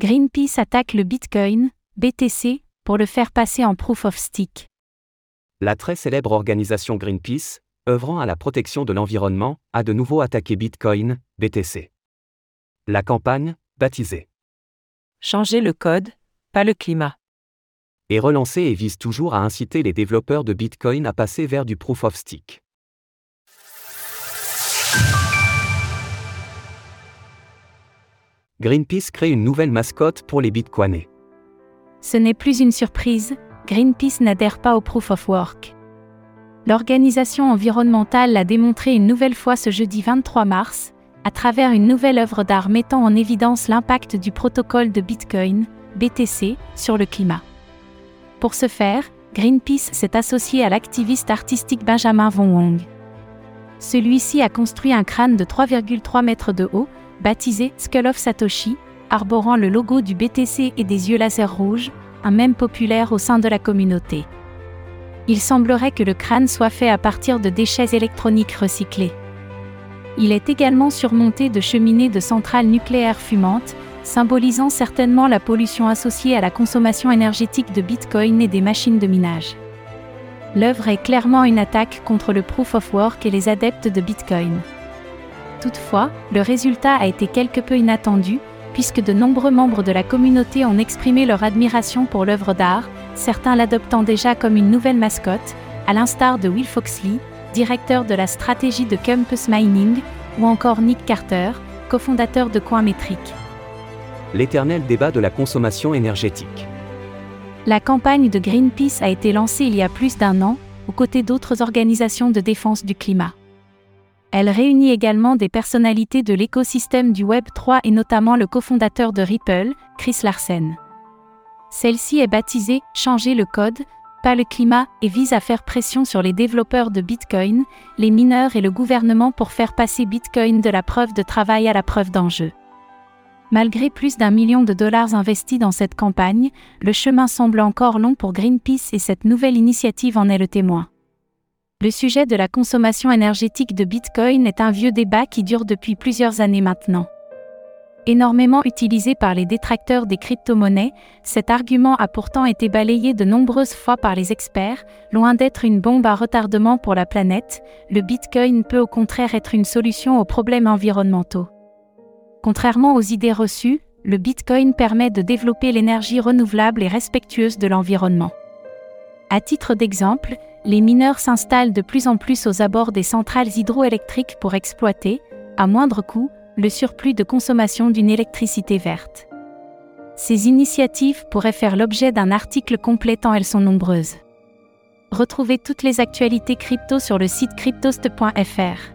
Greenpeace attaque le Bitcoin, BTC, pour le faire passer en proof of stake. La très célèbre organisation Greenpeace, œuvrant à la protection de l'environnement, a de nouveau attaqué Bitcoin, BTC. La campagne, baptisée Changer le code, pas le climat. est relancée et vise toujours à inciter les développeurs de Bitcoin à passer vers du proof of stake. Greenpeace crée une nouvelle mascotte pour les Bitcoinés. Ce n'est plus une surprise, Greenpeace n'adhère pas au Proof of Work. L'organisation environnementale l'a démontré une nouvelle fois ce jeudi 23 mars, à travers une nouvelle œuvre d'art mettant en évidence l'impact du protocole de Bitcoin, BTC, sur le climat. Pour ce faire, Greenpeace s'est associé à l'activiste artistique Benjamin Von Wong. Celui-ci a construit un crâne de 3,3 mètres de haut, baptisé Skull of Satoshi, arborant le logo du BTC et des yeux laser rouges, un mème populaire au sein de la communauté. Il semblerait que le crâne soit fait à partir de déchets électroniques recyclés. Il est également surmonté de cheminées de centrales nucléaires fumantes, symbolisant certainement la pollution associée à la consommation énergétique de Bitcoin et des machines de minage. L'œuvre est clairement une attaque contre le proof of work et les adeptes de Bitcoin. Toutefois, le résultat a été quelque peu inattendu, puisque de nombreux membres de la communauté ont exprimé leur admiration pour l'œuvre d'art, certains l'adoptant déjà comme une nouvelle mascotte, à l'instar de Will Foxley, directeur de la stratégie de Campus Mining, ou encore Nick Carter, cofondateur de Coinmetric. L'éternel débat de la consommation énergétique. La campagne de Greenpeace a été lancée il y a plus d'un an, aux côtés d'autres organisations de défense du climat. Elle réunit également des personnalités de l'écosystème du Web 3 et notamment le cofondateur de Ripple, Chris Larsen. Celle-ci est baptisée Changer le code, pas le climat et vise à faire pression sur les développeurs de Bitcoin, les mineurs et le gouvernement pour faire passer Bitcoin de la preuve de travail à la preuve d'enjeu. Malgré plus d'un million de dollars investis dans cette campagne, le chemin semble encore long pour Greenpeace et cette nouvelle initiative en est le témoin. Le sujet de la consommation énergétique de Bitcoin est un vieux débat qui dure depuis plusieurs années maintenant. Énormément utilisé par les détracteurs des crypto-monnaies, cet argument a pourtant été balayé de nombreuses fois par les experts, loin d'être une bombe à retardement pour la planète, le Bitcoin peut au contraire être une solution aux problèmes environnementaux. Contrairement aux idées reçues, le Bitcoin permet de développer l'énergie renouvelable et respectueuse de l'environnement. À titre d'exemple, les mineurs s'installent de plus en plus aux abords des centrales hydroélectriques pour exploiter, à moindre coût, le surplus de consommation d'une électricité verte. Ces initiatives pourraient faire l'objet d'un article complet tant elles sont nombreuses. Retrouvez toutes les actualités crypto sur le site cryptost.fr.